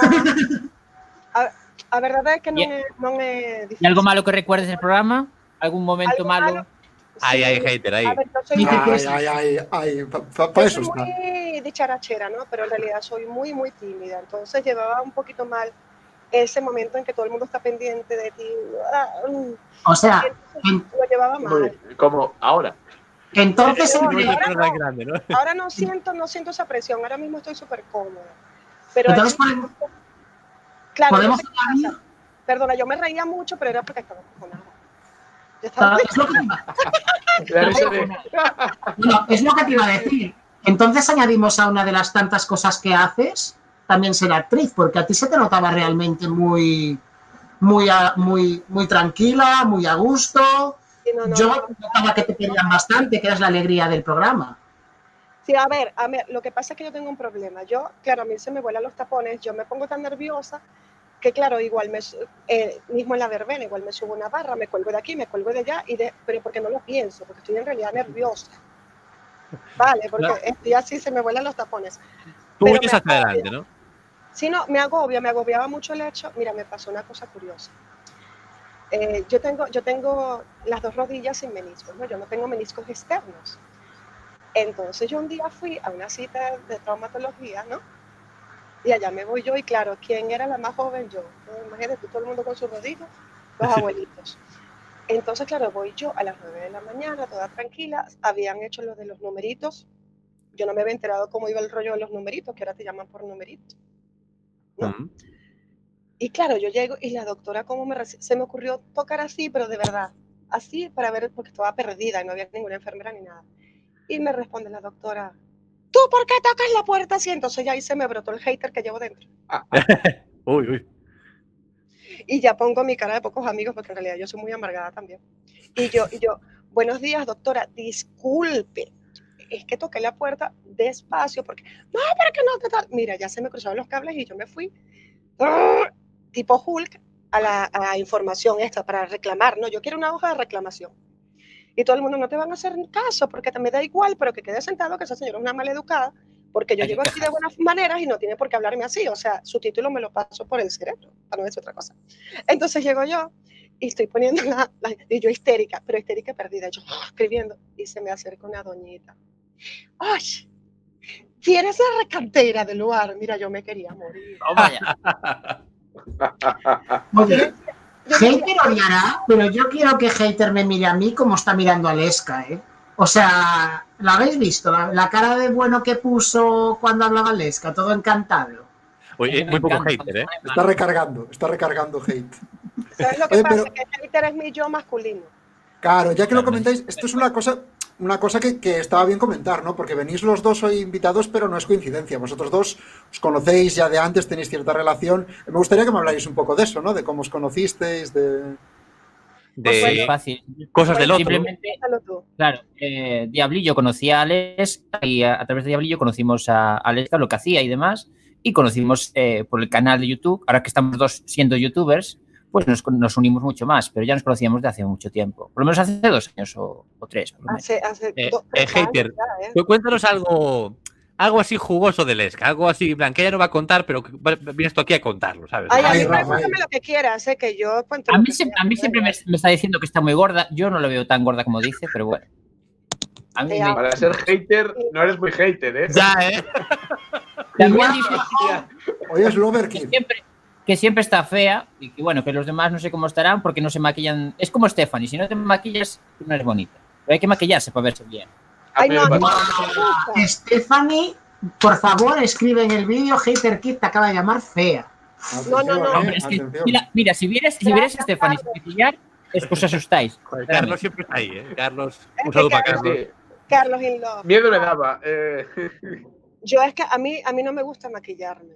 A, a verdade é que non Y- é, non é ¿Y difícil. algo malo que recuerdes del programa? ¿Algún momento Algo malo? malo? Ahí Sí. hay hater ahí. A ver, yo soy Dice muy- que Ay, ay, ay, ay, para soy muy dicharachera, ¿no? Pero en realidad soy muy, muy tímida. Entonces llevaba un poquito mal ese momento en que todo el mundo está pendiente de ti. Ah, mm. O sea, entonces lo llevaba mal. Como ahora. entonces No, es ahora no. grande, ¿no? Ahora no siento, no siento esa presión. Ahora mismo estoy súper cómoda. Pero Entonces, ahí- podemos- claro, podemos no sé. Perdona, yo me reía mucho, pero era porque estaba cojonada. Estaba Ah, es lo que te bueno, es lo que te iba a decir. Entonces añadimos a una de las tantas cosas que haces, también ser actriz, porque a ti se te notaba realmente muy, muy, a- muy, muy tranquila, muy a gusto. Sí, no, no, Yo no. notaba que te querían bastante, que eras la alegría del programa. Sí, a ver, a ver, lo que pasa es que yo tengo un problema. Yo, claro, a mí se me vuelan los tapones, yo me pongo tan nerviosa que, claro, igual me, su- eh, mismo en la verbena, igual me subo una barra, me cuelgo de aquí, me cuelgo de allá, y de, pero porque no lo pienso, porque estoy en realidad nerviosa. Vale, porque Claro. estoy así, se me vuelan los tapones. Tú huyes hacia adelante, ¿no? Si no, me agobia, me agobiaba mucho el hecho. Mira, me pasó una cosa curiosa. Eh, yo, tengo, yo tengo las dos rodillas sin meniscos, ¿no? Yo no tengo meniscos externos. Entonces yo un día fui a una cita de traumatología, ¿no? Y allá me voy yo y claro, ¿quién era la más joven? Yo. Eh, Imagínate, todo el mundo con sus rodillas. los (laughs) abuelitos. Entonces, claro, voy yo a las 9 de la mañana, toda tranquila. Habían hecho lo de los numeritos. Yo no me había enterado cómo iba el rollo de los numeritos, que ahora te llaman por numerito. ¿No? Y claro, yo llego y la doctora, como me se me ocurrió tocar así, pero de verdad, así para ver, porque estaba perdida y no había ninguna enfermera ni nada. Y me responde la doctora, ¿tú por qué tocas la puerta así? Entonces ya ahí se me brotó el hater que llevo dentro. (laughs) Uy, uy. Y ya pongo mi cara de pocos amigos, porque en realidad yo soy muy amargada también. Y yo, y yo, buenos días, doctora, disculpe. Es que toqué la puerta despacio porque, no, pero que no te tal. Mira, ya se me cruzaron los cables y yo me fui, tipo Hulk, a la, a la información esta para reclamar, ¿no? Yo quiero una hoja de reclamación. Y todo el mundo no te van a hacer caso porque también da igual, pero que quede sentado que esa señora es una maleducada, porque yo llego aquí de buenas maneras y no tiene por qué hablarme así. O sea, su título me lo paso por el cerebro, para no decir otra cosa. Entonces llego yo y estoy poniendo la, la- y yo histérica, pero histérica perdida, yo escribiendo y se me acerca una doñita. ¡Ay! ¿Tienes la recantera del lugar? Mira, yo me quería morir. Toma ya. (laughs) Oye, Yo hater odiará, pero yo quiero que hater me mire a mí como está mirando a Lesca, ¿eh? O sea, ¿la habéis visto? La, la cara de bueno que puso cuando hablaba Lesca, todo encantado. Oye, muy poco hater, ¿eh? Está recargando, está recargando hate. ¿Sabes lo que Oye, pasa? pero- Que hater es mi yo masculino. Claro, ya que lo comentáis, esto es una cosa, una cosa que, que estaba bien comentar, ¿no? Porque venís los dos hoy invitados, pero no es coincidencia. Vosotros dos os conocéis ya de antes, tenéis cierta relación. Me gustaría que me habláis un poco de eso, ¿no? De cómo os conocisteis, de... Pues Es De fácil. cosas del otro. Simplemente, claro, eh, Diablillo conocía a Aleska y a, a través de Diablillo conocimos a Aleska, lo que hacía y demás. Y conocimos eh, por el canal de YouTube, ahora que estamos dos siendo youtubers, pues nos, nos unimos mucho más, pero ya nos conocíamos de hace mucho tiempo. Por lo menos hace dos años o, o tres. por lo menos. Hace, hace Eh, dos, eh, hater. ya, ¿eh? Cu- Cuéntanos algo, algo así jugoso del Esca, algo así, en plan, que ella no va a contar, pero vienes tú aquí a contarlo, ¿sabes? Ay, a Ay, mí pregúntame lo que quieras, ¿eh? que yo cuento A mí, a ¿eh? siempre me, me está diciendo que está muy gorda. Yo no lo veo tan gorda como dice, pero bueno. A mí me-. Para ser hater, no eres muy hater, ¿eh? Ya, ¿eh? también dice Hoy es que Loverkid. siempre, que siempre está fea y que bueno, que los demás no sé cómo estarán porque no se maquillan. Es como Stephanie, si no te maquillas, tú no eres bonita. Pero hay que maquillarse para verse bien. Ay, no, no. Stephanie, por favor, escribe en el vídeo, hater kid te acaba de llamar fea. No, no, no. Atención, Hombre, es que, atención. mira, mira, si vieres, si vieres a Stephanie sin maquillar, es que os asustáis. Joder, Carlos siempre está ahí, ¿eh? Carlos, un saludo para Carlos- Carlos. Sí, Carlos in love. miedo le daba. eh. Yo es que a mí, a mí no me gusta maquillarme.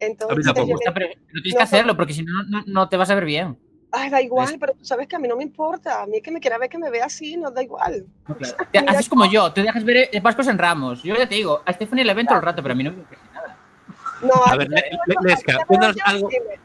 Entonces, le- pero, tienes que hacerlo porque si no, no, no te vas a ver bien. ay, da igual, pero tú sabes que a mí no me importa. A mí que me quiera ver que me vea así, no da igual. Te- haces (laughs) como yo, te dejas ver eh, Pascos en Ramos. Yo ya te digo, a Stephanie le ven todo el rato, pero a mí no me interesa nada. No, A mí ver, Lesca, a cuéntanos algo. dime.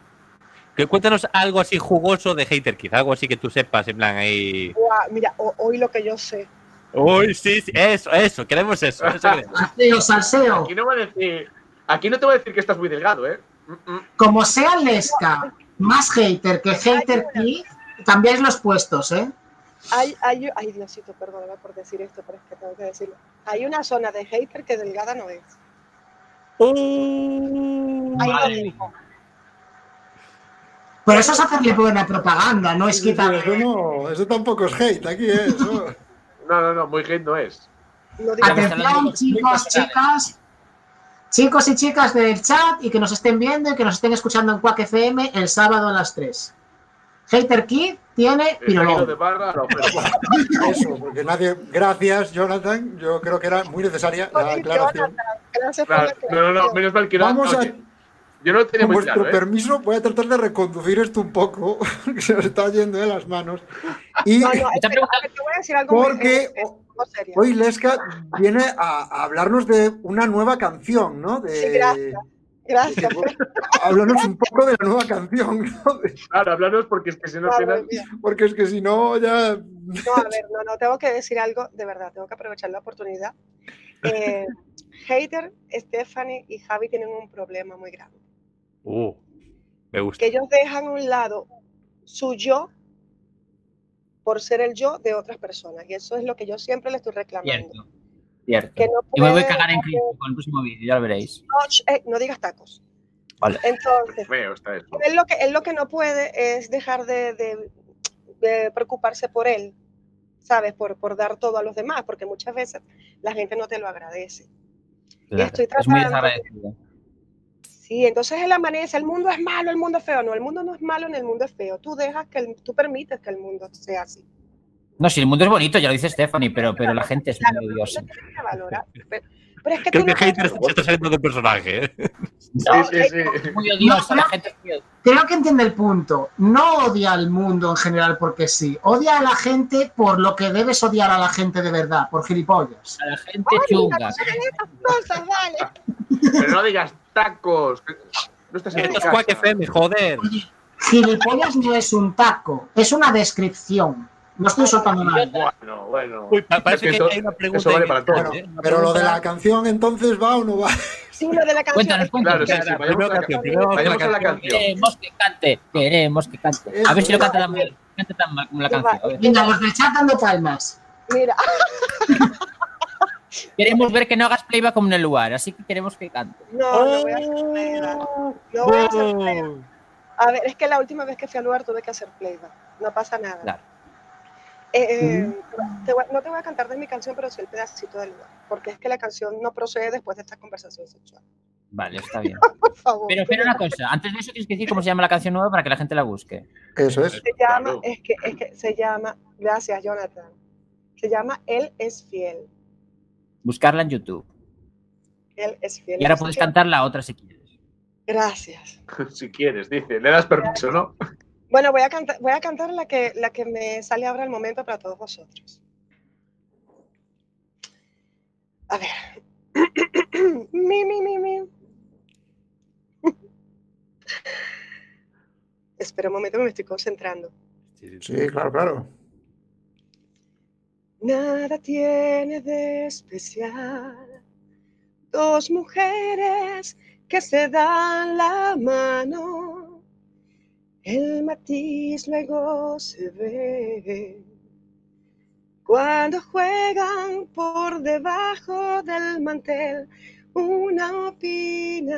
Que cuéntanos algo así jugoso de Hater Kid, algo así que tú sepas, en plan ahí. Mira, ho- hoy lo que yo sé. Uy, sí, sí, eso, eso, queremos eso. eso (laughs) queremos. Salseo, salseo. Aquí no voy a decir. Aquí no te voy a decir que estás muy delgado, ¿eh? Mm, mm. Como sea Lesca más hater que hater kid, cambiáis los puestos, ¿eh? Hay, hay, ay, Diosito, perdóname por decir esto, pero es que tengo que decirlo. Hay una zona de hater que delgada no es. Uh, Ahí lo. Pero eso es hacerle buena propaganda, no es Sí. Eso, no, eso tampoco es hate, aquí ¿eh? eso. No, no, no, muy hate no es. Atención, chicos, chicas, chicos y chicas del chat y que nos estén viendo y que nos estén escuchando en Quack FM el sábado a las 3. Hater Kid tiene pirolón. (laughs) Eso, porque nadie. Gracias, Jonathan. Yo creo que era muy necesaria la aclaración. Jonathan, Gracias por Claro, la no, no, no, menos mal que no. Vamos no, a- yo- Yo no lo tenía Con muy vuestro claro, ¿eh? permiso, voy a tratar de reconducir esto un poco, (laughs) que se nos está yendo de las manos. Y No, no, (laughs) te voy a decir algo porque hoy Lesca viene a, a hablarnos de una nueva canción, ¿no? De, Sí, gracias. Gracias. Háblanos un poco de la nueva canción, ¿no? Claro, hablarnos porque es que si no al Madre final. mía. porque es que si no, ya. No, a ver, no, no, tengo que decir algo, de verdad, tengo que aprovechar la oportunidad. Eh, (laughs) Hater, Stephanie y Javi tienen un problema muy grande. Uh, me gusta. Que ellos dejan a un lado su yo por ser el yo de otras personas. Y eso es lo que yo siempre le estoy reclamando. Cierto. Cierto. Que no Y me voy a cagar en Cristo con el próximo vídeo, ya lo veréis. No, eh, no digas tacos. Entonces, Feo está eso. él lo que, él lo que no puede es dejar de, de- de preocuparse por él, ¿sabes? Por, por dar todo a los demás, porque muchas veces la gente no te lo agradece. Claro, estoy es muy tratando- desagradecido. Sí, entonces él amanece, el mundo es malo, el mundo es feo. No, el mundo no es malo, ni el mundo es feo. Tú dejas que el- tú permites que el mundo sea así. No, si el mundo es bonito, ya lo dice Stephanie, pero, pero la gente es Claro, muy odiosa. Pero, es que Creo tú que no hater se está saliendo del personaje. ¿eh? No, Sí, sí, sí. Muy odiosa, No, la gente es muy odiosa. Creo que entiende el punto. No odia al mundo en general porque sí. Odia a la gente por lo que debes odiar a la gente de verdad, por gilipollas. A la gente chunga. no hagan esas cosas, vale. Pero no digas tacos. No estás en Esto es casa. Quack FM, joder. Gilipollas no es un taco, es una descripción. No estoy soltando nada. Bueno, bueno. Uy, pa- parece que que eso- hay una pregunta. eso vale para todo. ¿eh? Bueno, Una pero lo de la canción entonces va o no va. Sí, lo de la canción. Cuéntanos, cuéntanos. Claro, sí, sí, primero la canción, primero la. Queremos que cante, queremos que cante. A ver si lo canta tan mal, canta tan mal como la canción. Venga, los del chat dando palmas. Mira, (laughs) Queremos ver que no hagas playback como en el lugar, así que queremos que cante. no, no voy a hacer playback. No voy a hacer playback. Oh. A ver, es que la última vez que fui al lugar tuve que hacer playback. No pasa nada. Claro. Eh, eh, te voy- no te voy a cantar de mi canción, pero sí el pedacito del lugar. Porque es que la canción no procede después de esta conversación sexual. Vale, está bien. (laughs) Por favor. Pero espera una cosa, antes de eso tienes que decir cómo se llama la canción nueva para que la gente la busque. Eso es. Se llama, Claro. es que, es que se llama, gracias Jonathan, se llama Él es fiel. Buscarla en YouTube. Él es fiel. Y ahora puedes cantar la otra si quieres. Gracias. (laughs) Si quieres, dice. Le das permiso, ¿no? Bueno, voy a cantar, voy a cantar la que, la que me sale ahora al momento para todos vosotros. A ver. (coughs) mi, mi, mi, mi. (laughs) Espera un momento que me estoy concentrando. Sí, claro, claro. Nada tiene de especial dos mujeres que se dan la mano. El matiz luego se ve cuando juegan por debajo del mantel. Una opina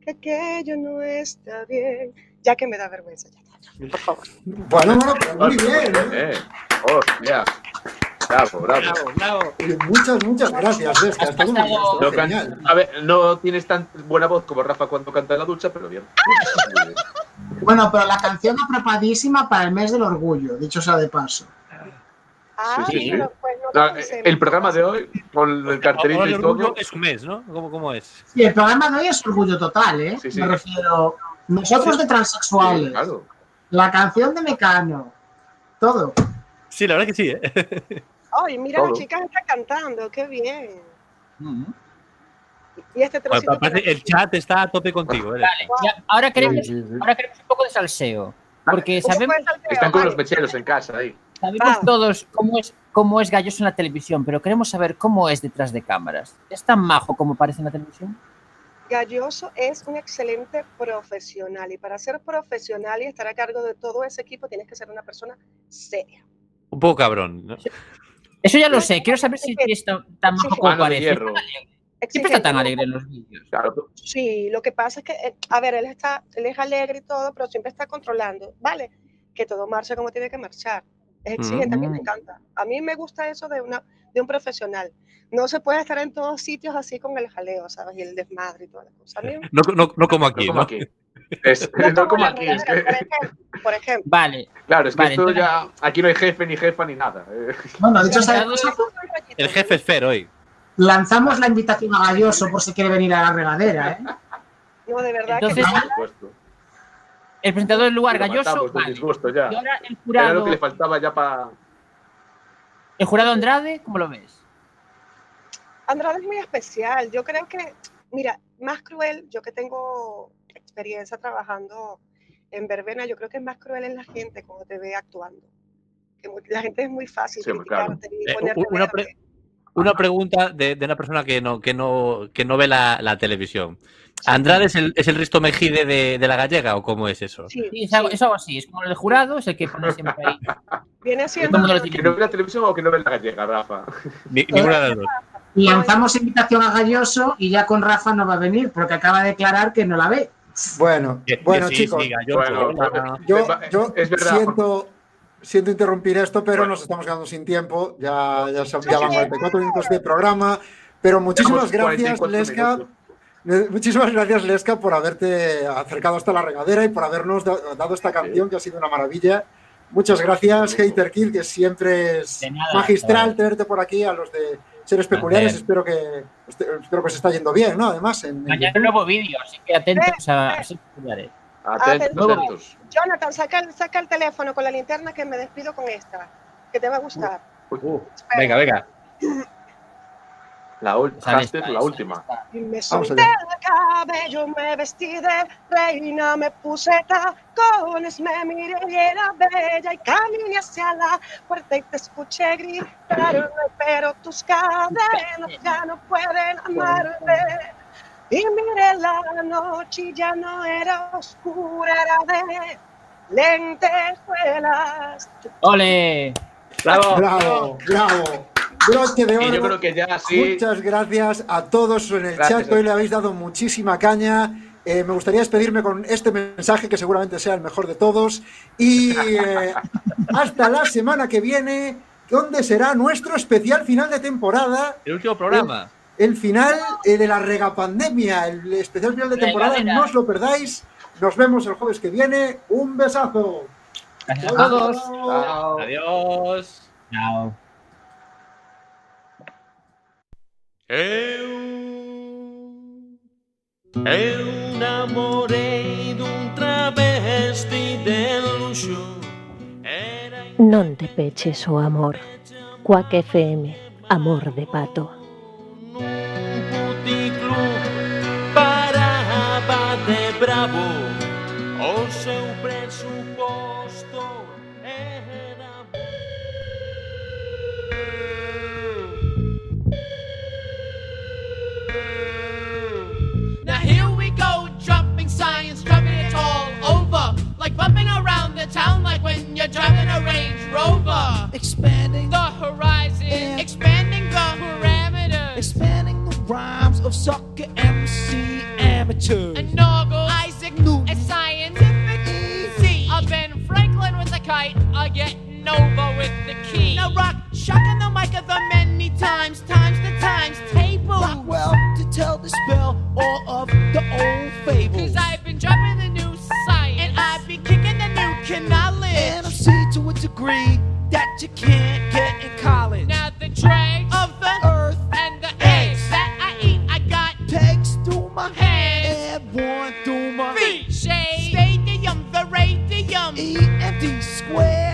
que aquello no está bien. Ya que me da vergüenza. Ya, ya, por favor. Bueno, bueno, pero muy bien. ¿eh? Eh, hostia. Bravo, bravo. Bravo, bravo. Muchas, muchas gracias. Es que No can-. A ver, no tienes tan buena voz como Rafa cuando canta en la ducha, pero bien. (laughs) Bueno, pero la canción apropadísima para el mes del orgullo, dicho sea de paso. Ah, sí, sí. bueno, pues no el programa de hoy, con el cartelito el orgullo todo. es un mes, ¿no? ¿Cómo, cómo es? Sí, el programa de hoy es orgullo total, ¿eh? Sí, sí. Me refiero. Nosotros de transexuales, Sí, claro. la canción de Mecano, todo. Sí, la verdad que sí, ¿eh? Ay, mira, Todo. las chicas están cantando, qué bien. Mm. Y este el chat está a tope contigo, ¿eh? Vale, ya, ahora, queremos, Sí, sí, sí. ahora queremos un poco de salseo. Porque sabemos, salseo, Están con vale. los mecheros en casa ahí. sabemos Ah. todos cómo es, cómo es Galloso en la televisión, pero queremos saber cómo es detrás de cámaras. ¿Es tan majo como parece en la televisión? Galloso es un excelente profesional y para ser profesional y estar a cargo de todo ese equipo tienes que ser una persona seria. Un poco cabrón, ¿no? Eso ya lo sé. Quiero saber si es tan, majo como parece. Siempre está tan ¿no? alegre en los vídeos. Claro. Sí, lo que pasa es que, eh, a ver, él está, él es alegre y todo, pero siempre está controlando, ¿vale? Que todo marche como tiene que marchar. Es exigente, a mí me Mm. encanta. A mí me gusta eso de, una, de un profesional. No se puede estar en todos sitios así con el jaleo, ¿sabes? Y el desmadre y toda la cosa. A mí, No, no, no como No aquí, como ¿no? aquí. Es- no no como aquí. Es que, por, ejemplo, por ejemplo. Vale, claro, es que Vale, esto entonces- ya. Aquí no hay jefe, ni jefa, ni nada. dicho sea de Entonces- paso, El jefe es Fer hoy. Lanzamos la invitación a Galloso por si quiere venir a la regadera, ¿eh? No, de verdad Entonces- que supuesto. el presentador del lugar Lo Galloso. Vale. ya. Y ahora el Era jurado, lo que le faltaba ya para. el jurado Andrade, ¿cómo lo ves? Andrade es muy especial. Yo creo que, mira, más cruel, yo que tengo experiencia trabajando en verbena, yo creo que es más cruel en la gente cuando te ve actuando. Que la gente es muy fácil Sí, muy claro. criticarte y Eh, ponerte una pre- Una pregunta de, de una persona que no, que no, que no ve la, la televisión. ¿Andrade es el, es el Risto Mejide de, de la gallega o cómo es eso? Sí, Sí, es algo, sí. es algo así. Es como el jurado, es el que pone siempre ahí. (laughs) Viene siendo ¿Que no ve la televisión o que no ve la gallega, Rafa? Ni- ninguna de las dos. Lanzamos invitación a Galloso y ya con Rafa no va a venir porque acaba de declarar que no la ve. Bueno, bueno, sí, chicos, siga, yo- Bueno, yo, es verdad. siento, siento interrumpir esto, pero Bueno. nos estamos quedando sin tiempo. Ya, ya, son- ya van 44 minutos de programa. Pero muchísimas gracias, 44 Lesca. minutos. Eh, Muchísimas gracias, Lesca, por haberte acercado hasta la regadera y por habernos da- dado esta canción que ha sido una maravilla. Muchas gracias, Hater Kid, que siempre es nada, magistral tenerte por aquí, a los de Seres Peculiares. Espero que, este- espero que se está yendo bien, ¿no? Además, en, en Mañana YouTube. nuevo vídeo, así que atentos a, a ser populares. Atentos, Atentos. atentos. Jonathan, saca, el- saca el teléfono con la linterna que me despido con esta, que te va a gustar. Uh, Espera. venga, venga. La, esta, la última. esta. Y me Vamos solté el cabello, me vestí de reina, me puse tacones, me miré y era bella y caminé hacia la puerta y te escuché gritar, pero tus cadenas ya no pueden amarme. Y miré la noche y ya no era oscura, era de lentejuelas. ¡Ole! ¡Bravo! Bravo, bravo. Broche de Y yo creo que ya sí. Muchas gracias a todos en el Gracias. chat, hoy le habéis dado muchísima caña. Eh, me gustaría despedirme con este mensaje, que seguramente sea el mejor de todos. Y eh, hasta la semana que viene, donde será nuestro especial final de temporada. El último programa. El final eh, de la regapandemia, el especial final de temporada. Regadera. No os lo perdáis. Nos vemos el jueves que viene. Un besazo. Gracias a todos. Chao. Adiós. Chao. Eu, eu namorei dun travesti de luxo Era Non te peches o amor. Cuac FM, amor de pato. You're driving a Range Rover. expanding The horizon, expanding the parameters. expanding the rhymes of sucker MC amateurs. And Noggle, Isaac Newton, a scientific easy. A Ben Franklin with a kite, a get Nova with the key. Now rock, shocking the mic of the many times, times the times table. Rockwell to tell the spell all of the old fables. Cause I've been dropping the new science, and I've been kicking the new knowledge. See to a degree that you can't get in college. Now the dregs of the Earth and the eggs that I eat, I got pegs through my Hands. and one through my feet. Shade, stadium, the radium. E and D square.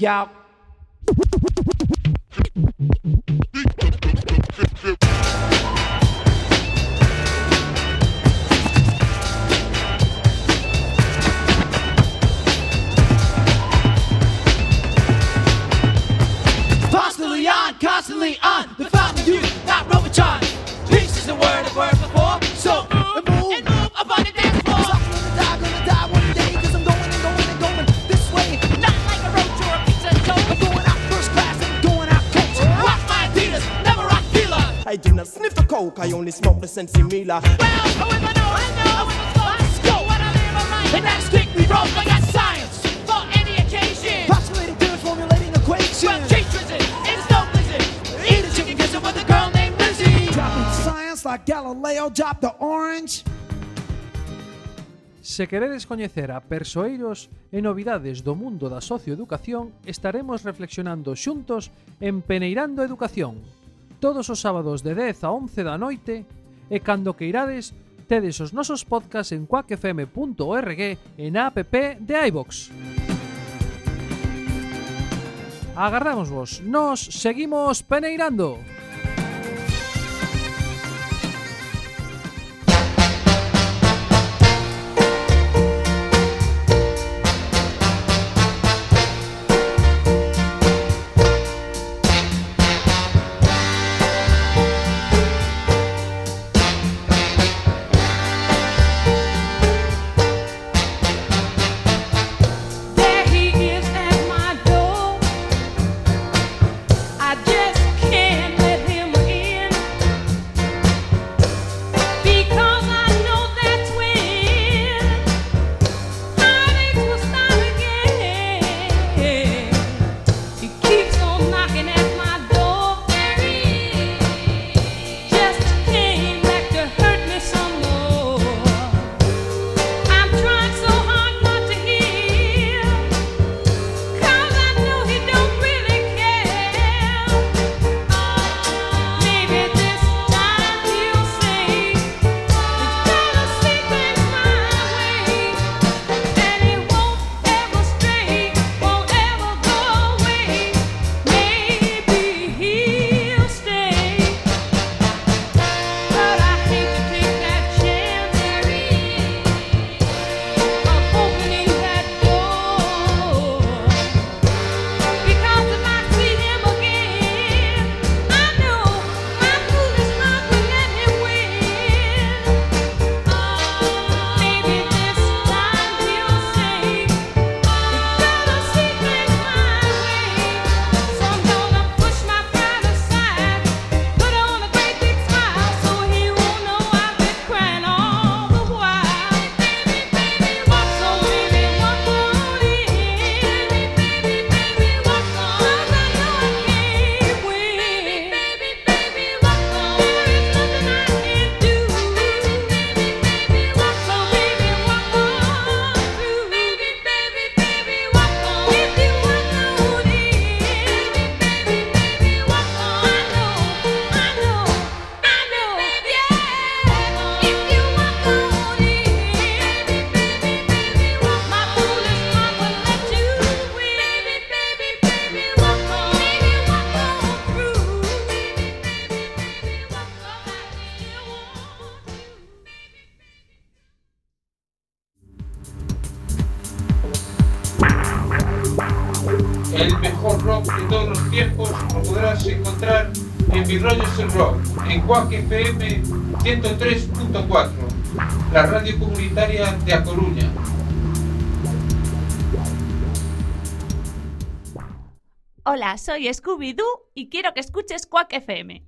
Y'all I only smoke the Sensi Mila. Wrong, I got science for any occasion. Postulating theory, formulating equations. Well, cheese drizzle, it's no blizzard. Eat a chicken with a girl named Lizzie. Dropping science like Galileo dropped the orange. Se queredes coñecer a persoeiros e novidades do mundo da socioeducación, estaremos reflexionando xuntos en Peneirando Educación, todos os sábados de 10 a 11 da noite e cando queirades tedes os nosos podcasts en quackfm.org e na app de iVox. Agardámosvos, nos seguimos peneirando. El mejor rock de todos los tiempos lo podrás encontrar en Mi Rollo el Rock, en Quack FM 103.4, la radio comunitaria de A Coruña. Hola, soy Scooby-Doo y quiero que escuches Quack FM.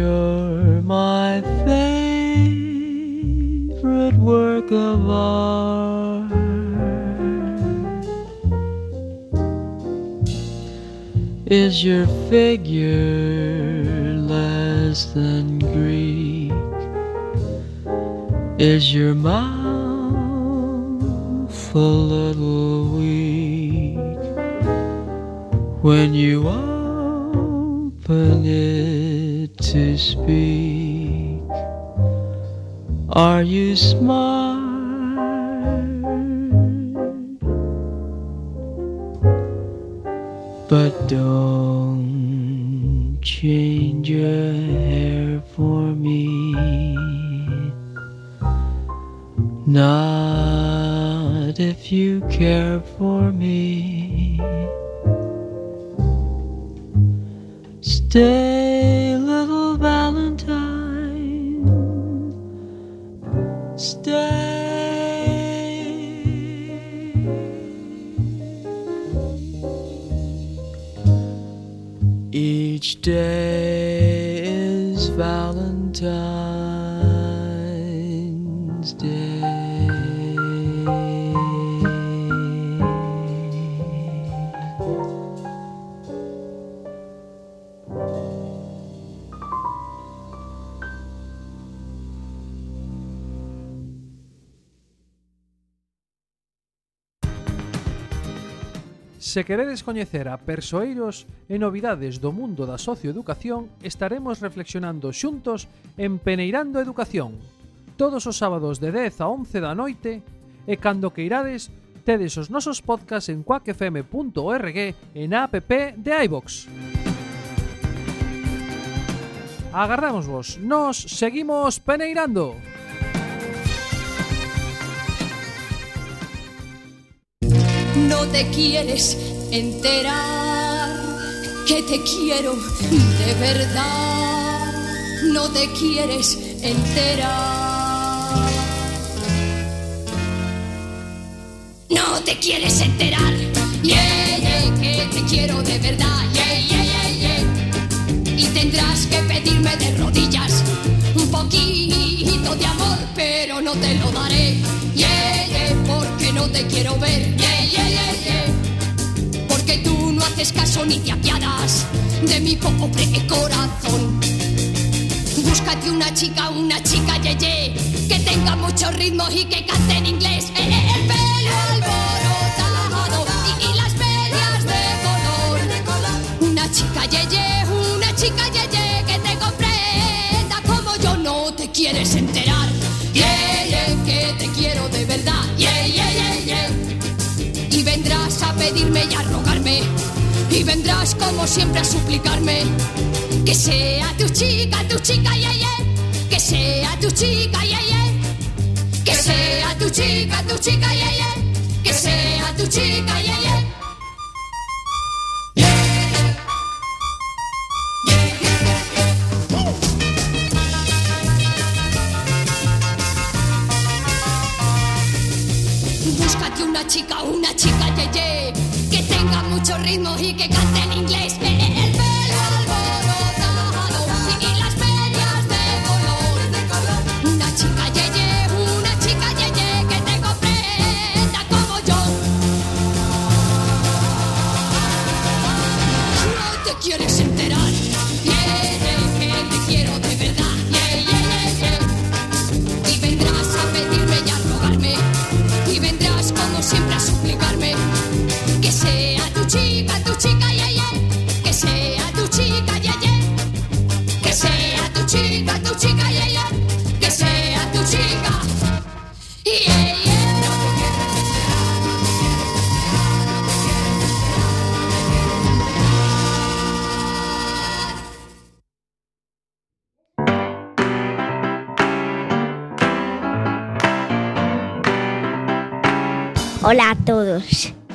you're my favorite work of art. Is your figure less than Greek? Is your mouth a little weak when you open it to speak? Are you smart? Each day is Valentine's Se queredes coñecer a persoeiros e novidades do mundo da socioeducación, estaremos reflexionando xuntos en Peneirando Educación, todos os sábados de 10 a 11 da noite, e cando que irades, tedes os nosos podcasts en quackfm.org e na app de iVox. Agardamos vos, nos seguimos peneirando. No te quieres enterar que te quiero de verdad. No te quieres enterar. No te quieres enterar. Yeah, yeah, que te quiero de verdad. Yeah, yeah, yeah, yeah. Y tendrás que pedirme de rodillas poquito de amor, pero no te lo daré. Yeah, yeah, porque no te quiero ver. Yeah, yeah, yeah, yeah. Porque tú no haces caso ni te apiadas de mi pobre corazón. Búscate una chica, una chica yeye, que tenga mucho ritmo y que cante en inglés. Eh, eh, el pedirme y a rogarme. Y vendrás como siempre a suplicarme. Que sea tu chica, tu chica, yeah, yeah. Que sea tu chica, yeah, yeah. Que sea tu chica, tu chica, yeah, yeah. Que sea tu chica, yeah, yeah. Búscate una chica, una chica yeye Que tenga mucho ritmo y que cante en inglés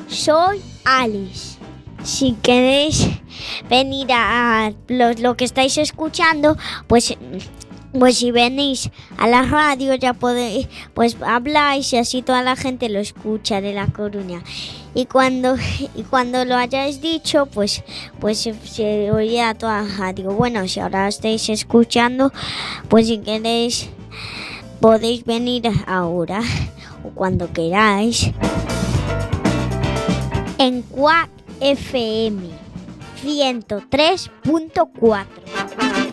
soy Alice. Si queréis venir a lo, que estáis escuchando, pues, pues si venís a la radio ya podéis, pues habláis y así toda la gente lo escucha de La Coruña. Y cuando, y cuando lo hayáis dicho, pues, pues se, se a toda la radio. Bueno, si ahora estáis escuchando, pues si queréis podéis venir ahora o cuando queráis en Quack FM 103.4.